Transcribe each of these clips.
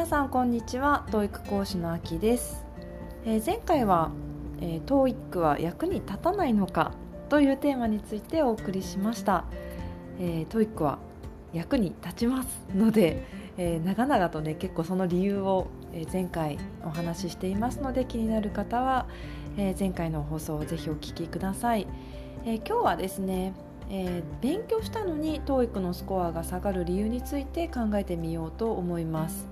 皆さんこんにちは。TOEIC 講師のあきです、えー、前回は、えー、TOEIC は役に立たないのかというテーマについてお送りしました、えー、TOEIC は役に立ちますので、えー、長々とね結構その理由を、前回お話ししていますので気になる方は、え前回の放送をぜひお聞きください、え今日はですねえー、勉強したのに TOEIC のスコアが下がる理由について考えてみようと思います、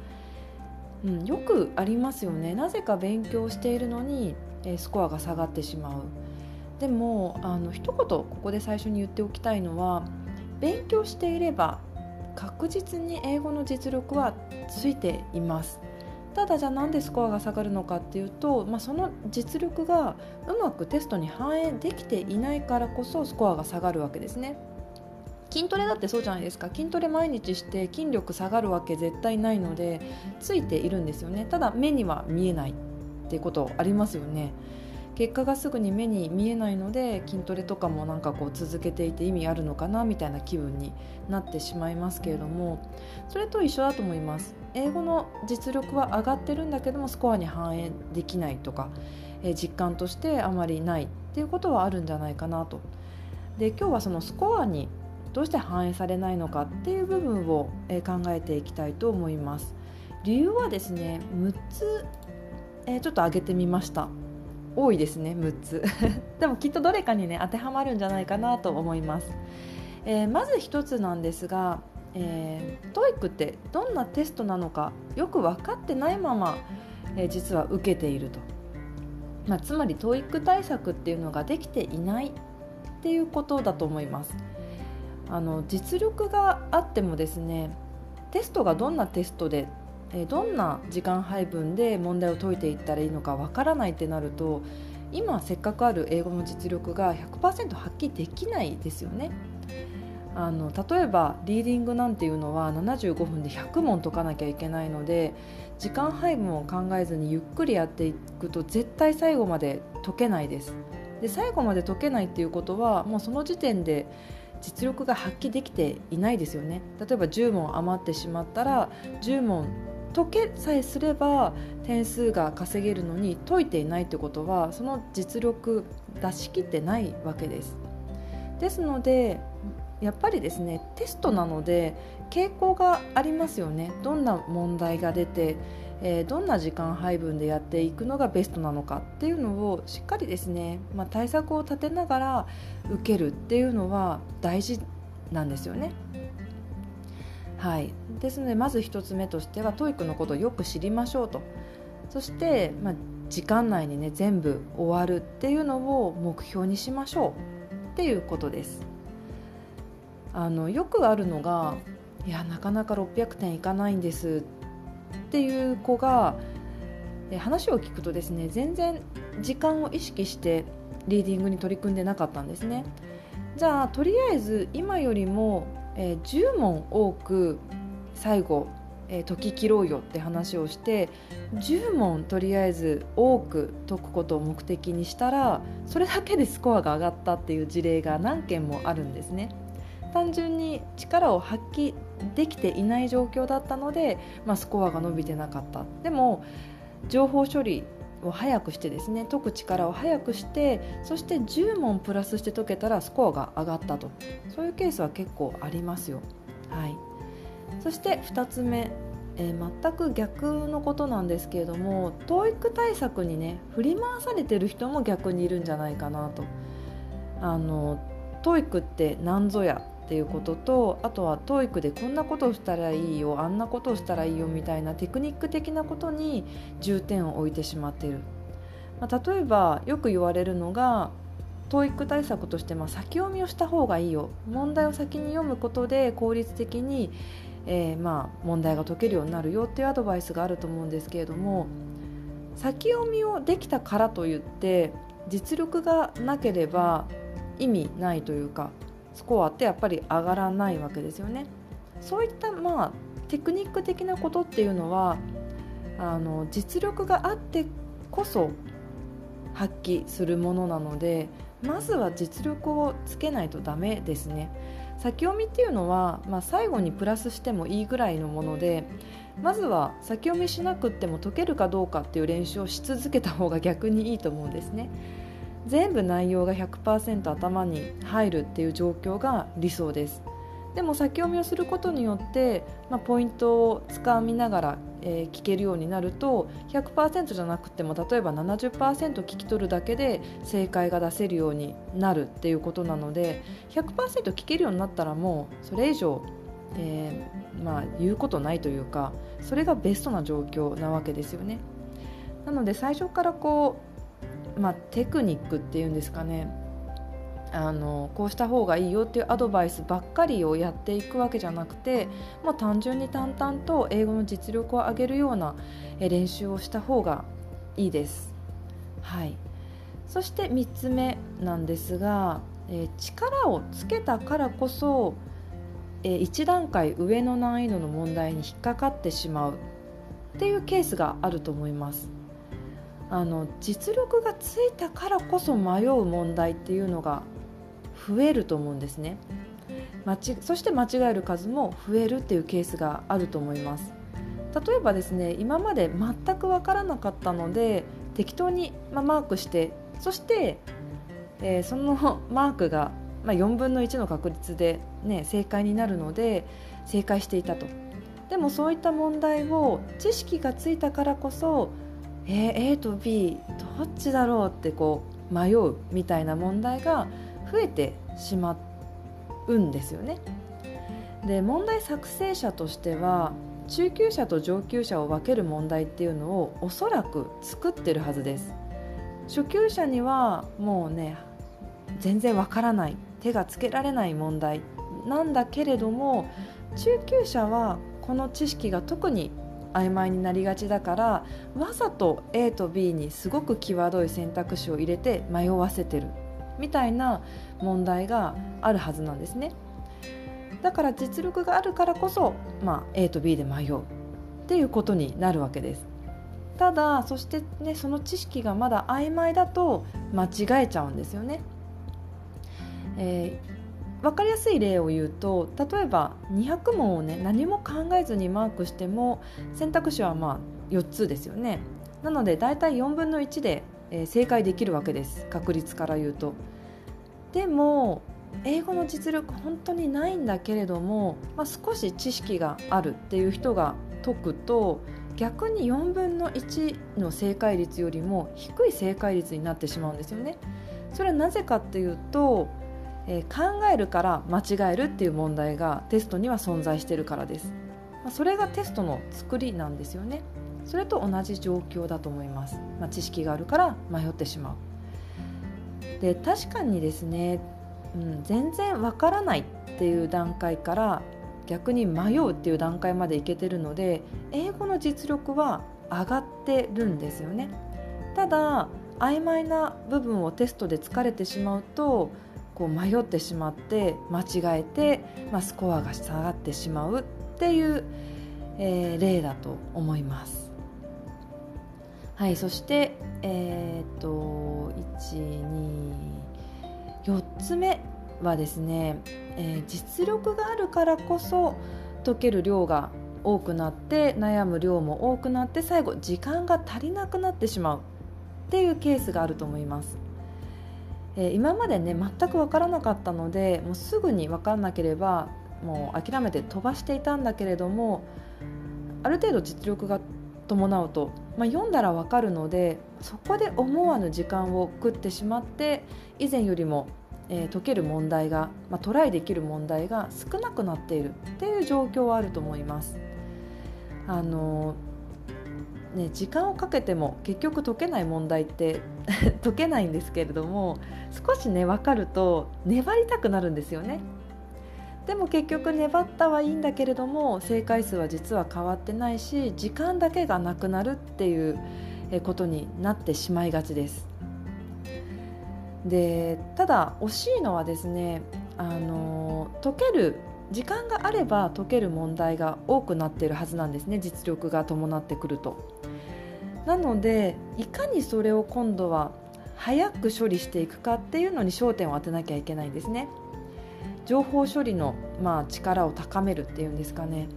うん、よくありますよね。なぜか勉強しているのに、えー、スコアが下がってしまう。でもあの一言ここで最初に言っておきたいのは勉強していれば確実に英語の実力はついています。ただじゃあなんでスコアが下がるのかっていうと、まあ、その実力がうまくテストに反映できていないからこそスコアが下がるわけですね。筋トレだってそうじゃないですか。筋トレ毎日して筋力下がるわけ絶対ないのでついているんですよね。ただ目には見えないっていうことありますよね。結果がすぐに目に見えないので筋トレとかもなんかこう続けていて意味あるのかなみたいな気分になってしまいますけれどもそれと一緒だと思います。英語の実力は上がってるんだけどもスコアに反映できないとか、え実感としてあまりないっていうことはあるんじゃないかなと。で今日はそのスコアにどうして反映されないのかっていう部分を考えていきたいと思います。理由はですね6つ、えちょっと挙げてみました。多いですね6つ。でもきっとどれかにね当てはまるんじゃないかなと思います、えー、まず1つなんですが、えー、TOEIC ってどんなテストなのかよく分かってないまま、えー、実は受けていると、まあ、つまり TOEIC 対策っていうのができていないっていうことだと思います。あの実力があってもですねテストがどんなテストでどんな時間配分で問題を解いていったらいいのかわからないってなると今せっかくある英語の実力が100%発揮できないですよね。あの例えばリーディングなんていうのは75分で100問解かなきゃいけないので時間配分を考えずにゆっくりやっていくと絶対最後まで解けないです。で最後まで解けないっていうことはもうその時点で実力が発揮できていないですよね。例えば10問余ってしまったら10問解けさえすれば点数が稼げるのに解いていないってことはその実力出し切ってないわけです。ですのでやっぱりですねテストなので傾向がありますよね。どんな問題が出て、えー、どんな時間配分でやっていくのがベストなのかっていうのをしっかりですね、まあ、対策を立てながら受けるっていうのは大事なんですよね。はい、ですのでまず1つ目としては TOEIC のことをよく知りましょうと。そして、まあ、時間内にね全部終わるっていうのを目標にしましょうっていうことです。あのよくあるのがいやなかなか600点いかないんですっっていう子が話を聞くとですね全然時間を意識してリーディングに取り組んでなかったんですねじゃあとりあえず今よりもえー、10問多く最後、えー、解き切ろうよって話をして10問とりあえず多く解くことを目的にしたらそれだけでスコアが上がったっていう事例が何件もあるんですね。単純に力を発揮できていない状況だったので、まあ、スコアが伸びてなかったでも情報処理を早くしてですね解く力を早くしてそして10問プラスして解けたらスコアが上がったとそういうケースは結構ありますよ。はい、そして2つ目、えー、全く逆のことなんですけれども TOEIC 対策にね振り回されてる人も逆にいるんじゃないかなと。あの TOEIC って何ぞやっていうこととあとは TOEIC でこんなことをしたらいいよあんなことをしたらいいよみたいなテクニック的なことに重点を置いてしまっている、まあ、例えばよく言われるのが TOEIC 対策としてまあ先読みをした方がいいよ。問題を先に読むことで効率的に、えー、まあ問題が解けるようになるよっていうアドバイスがあると思うんですけれども先読みをできたからといって実力がなければ意味ないというかスコアってやっぱり上がらないわけですよね。そういったまあテクニック的なことっていうのはあの実力があってこそ発揮するものなのでまずは実力をつけないとダメですね先読みっていうのは、まあ、最後にプラスしてもいいぐらいのものでまずは先読みしなくっても解けるかどうかっていう練習をし続けた方が逆にいいと思うんですね全部内容が100%頭に入るっていう状況が理想ですでも先読みをすることによって、まあ、ポイントをつかみながら、えー、聞けるようになると100%じゃなくても例えば70%聞き取るだけで正解が出せるようになるっていうことなので100%聞けるようになったらもうそれ以上、えー、まあ、言うことないというかそれがベストな状況なわけですよね。なので最初からこう、まあ、テクニックっていうんですかねあのこうした方がいいよっていうアドバイスばっかりをやっていくわけじゃなくてもう単純に淡々と英語の実力を上げるような練習をした方がいいです。はい、そして3つ目なんですが、えー、力をつけたからこそ、えー、1段階上の難易度の問題に引っかかってしまうっていうケースがあると思います。あの実力がついたからこそ迷う問題っていうのが増えると思うんですね。そして間違える数も増えるっていうケースがあると思います。例えばですね今まで全く分からなかったので適当に、まマークしてそして、えー、その マークが、ま4分の1の確率で、ね、正解になるので正解していたと。でもそういった問題を知識がついたからこそ、えー、A と B どっちだろうってこう迷うみたいな問題が増えてしまうんですよね。で問題作成者としては中級者と上級者を分ける問題っていうのをおそらく作ってるはずです初級者にはもうね全然わからない手がつけられない問題なんだけれども中級者はこの知識が特に曖昧になりがちだからわざと A と B にすごく際どい選択肢を入れて迷わせてる。みたいな問題があるはずなんですね。だから実力があるからこそ、まあ、A と B で迷う。っていうことになるわけです。ただそしてねその知識がまだ曖昧だと間違えちゃうんですよね、えー、分かりやすい例を言うと例えば200問をね何も考えずにマークしても選択肢はまあ4つですよねなのでだいたい4分の1でえー、正解できるわけです確率から言うと。でも英語の実力本当にないんだけれども、まあ、少し知識があるっていう人が解くと逆に4分の1の正解率よりも低い正解率になってしまうんですよね。それはなぜかっていうと、え、考えるから間違えるっていう問題がテストには存在してるからです。まあ、それがテストの作りなんですよね。それと同じ状況だと思います、まあ、知識があるから迷ってしまうで確かにですね、うん、全然わからないっていう段階から逆に迷うっていう段階までいけてるので英語の実力は上がってるんですよねただ曖昧な部分をテストで疲れてしまうとこう迷ってしまって間違えて、まあ、スコアが下がってしまうっていう、えー、例だと思いますはいそしてえー、っと124つ目はですね、えー、実力があるからこそ解ける量が多くなって悩む量も多くなって最後時間が足りなくなってしまうっていうケースがあると思います。えー、今までね全く分からなかったのでもうすぐに分からなければもう諦めて飛ばしていたんだけれどもある程度実力が伴うと、まあ、読んだらわかるのでそこで思わぬ時間を食ってしまって以前よりも、えー、解ける問題が、まあ、トライできる問題が少なくなっているっていう状況はあると思います。あのね、時間をかけても結局解けない問題って 解けないんですけれども少しね分かると粘りたくなるんですよね。でも結局粘ったはいいんだけれども正解数は実は変わってないし時間だけがなくなるっていうことになってしまいがちですでただ惜しいのはですねあの解ける時間があれば解ける問題が多くなっているはずなんですね。実力が伴ってくると。なのでいかにそれを今度は早く処理していくかっていうのに焦点を当てなきゃいけないんですね。情報処理の、まあ、力を高めるっていうんですかね。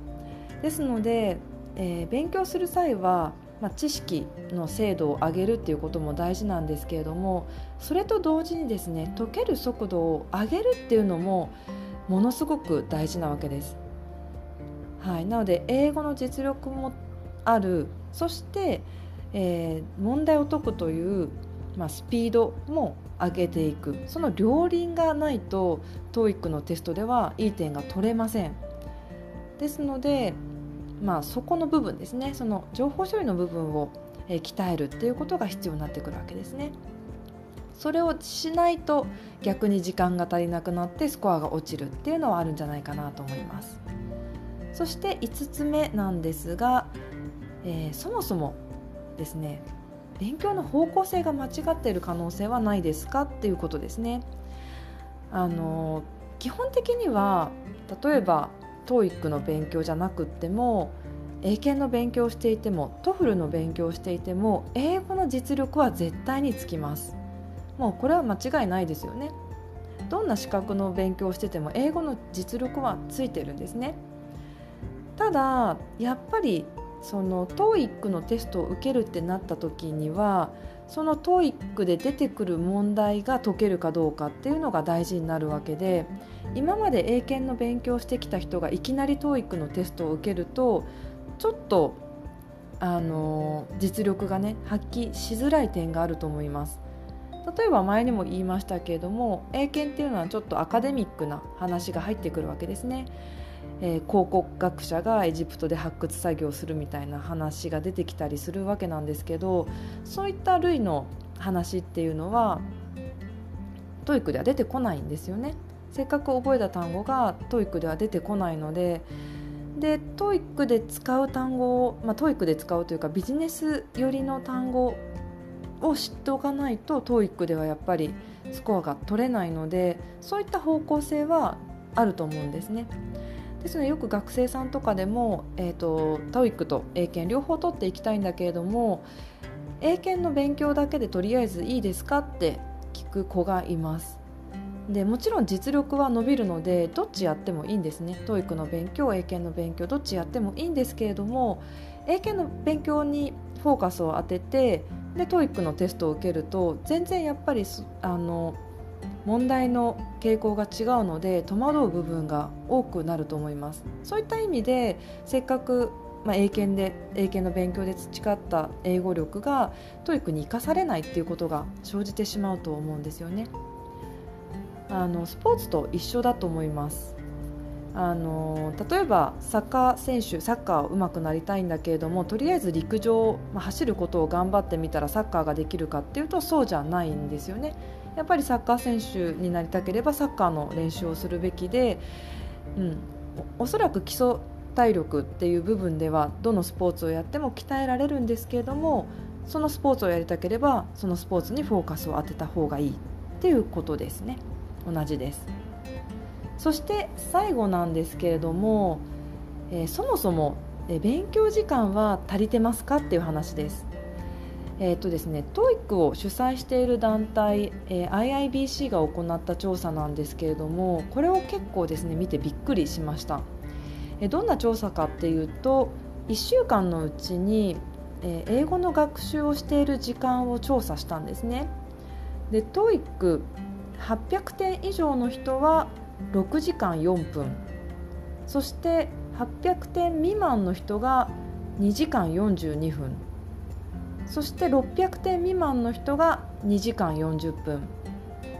ですので、えー、勉強する際は、まあ、知識の精度を上げるっていうことも大事なんですけれどもそれと同時にですね解ける速度を上げるっていうのもものすごく大事なわけです。はい、なので英語の実力もある。そして、えー、問題を解くという、まあ、スピードも上げていく。その両輪がないと TOEIC のテストではいい点が取れません。ですので、まあ、そこの部分ですね。その情報処理の部分を、鍛えるっていうことが必要になってくるわけですね。それをしないと逆に時間が足りなくなってスコアが落ちるっていうのはあるんじゃないかなと思いますそして5つ目なんですがえー、そもそもですね勉強の方向性が間違っている可能性はないですかっていうことですね。あの基本的には例えば TOEIC の勉強じゃなくっても英検の勉強をしていても TOEFL の勉強をしていても英語の実力は絶対につきますもうこれは間違いないですよねどんな資格の勉強をしてても英語の実力はついてるんですねただやっぱりその TOEIC のテストを受けるってなった時にはその TOEIC で出てくる問題が解けるかどうかっていうのが大事になるわけで今まで英検の勉強してきた人がいきなり TOEIC のテストを受けるとちょっとあの実力がね発揮しづらい点があると思います。例えば前にも言いましたけれども英検っていうのはちょっとアカデミックな話が入ってくるわけですね。えー、考古学者がエジプトで発掘作業するみたいな話が出てきたりするわけなんですけどそういった類の話っていうのは TOEIC では出てこないんですよね。せっかく覚えた単語が TOEIC では出てこないのでで TOEIC で使う単語を、まあ、 TOEIC で使うというかビジネス寄りの単語を知っておかないと TOEIC ではやっぱりスコアが取れないのでそういった方向性はあると思うんですね。ですのでよく学生さんとかでも、えーと、TOEIC と英検両方取っていきたいんだけれども英検の勉強だけでとりあえずいいですかって聞く子がいます。でもちろん実力は伸びるのでどっちやってもいいんですね TOEIC の勉強英検の勉強どっちやってもいいんですけれども英検の勉強にフォーカスを当ててで TOEIC のテストを受けると全然やっぱりあの問題の傾向が違うので戸惑う部分が多くなると思います。そういった意味でせっかくまあ、英検で英検の勉強で培った英語力が TOEIC に生かされないっていうことが生じてしまうと思うんですよね。あのスポーツと一緒だと思います。あの例えばサッカー選手サッカー上手くなりたいんだけれどもとりあえず陸上、まあ、走ることを頑張ってみたらサッカーができるかっていうとそうじゃないんですよね。やっぱりサッカー選手になりたければサッカーの練習をするべきで、うん、おそらく基礎体力っていう部分ではどのスポーツをやっても鍛えられるんですけれどもそのスポーツをやりたければそのスポーツにフォーカスを当てた方がいいっていうことですね。同じです。そして最後なんですけれども、えー、そもそも、勉強時間は足りてますかっていう話です。えーとですね、TOEIC を主催している団体、えー、IIBC が行った調査なんですけれどもこれを結構ですね見てびっくりしました、えー、どんな調査かっていうと1週間のうちに、えー、英語の学習をしている時間を調査したんですね。で TOEIC800 点以上の人は6時間4分。そして800点未満の人が2時間42分。そして600点未満の人が2時間40分。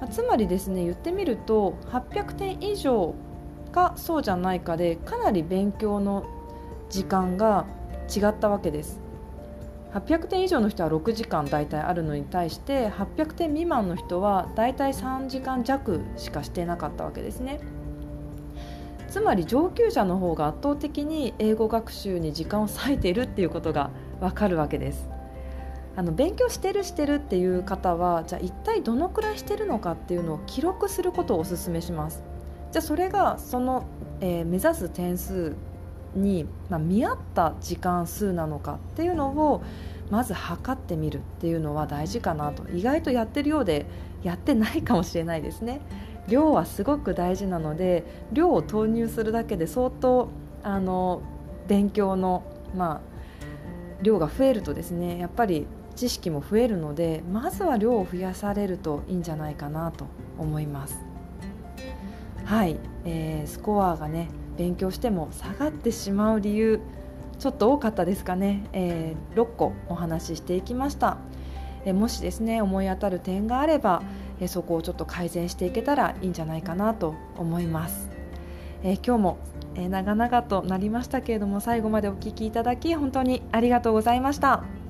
つまりですね言ってみると800点以上かそうじゃないかでかなり勉強の時間が違ったわけです。800点以上の人は6時間大体あるのに対して800点未満の人は大体3時間弱しかしてなかったわけですね。つまり上級者の方が圧倒的に英語学習に時間を割いているっていうことがわかるわけです。あの勉強してるしてるっていう方はじゃあ一体どのくらいしてるのかっていうのを記録することをお勧めします。じゃあそれがその、えー、目指す点数に、まあ、見合った時間数なのかっていうのを、まず測ってみるっていうのは大事かなと。意外とやってるようでやってないかもしれないですね。量はすごく大事なので量を投入するだけで相当あの勉強の、まあ、量が増えるとですねやっぱり知識も増えるのでまずは量を増やされるといいんじゃないかなと思います。はい、えー、スコアがね勉強しても下がってしまう理由ちょっと多かったですかね、えー、6個お話ししていきました、えー、もしですね思い当たる点があれば、えー、そこをちょっと改善していけたらいいんじゃないかなと思います、え今日も、え長々となりましたけれども最後までお聴きいただき本当にありがとうございました。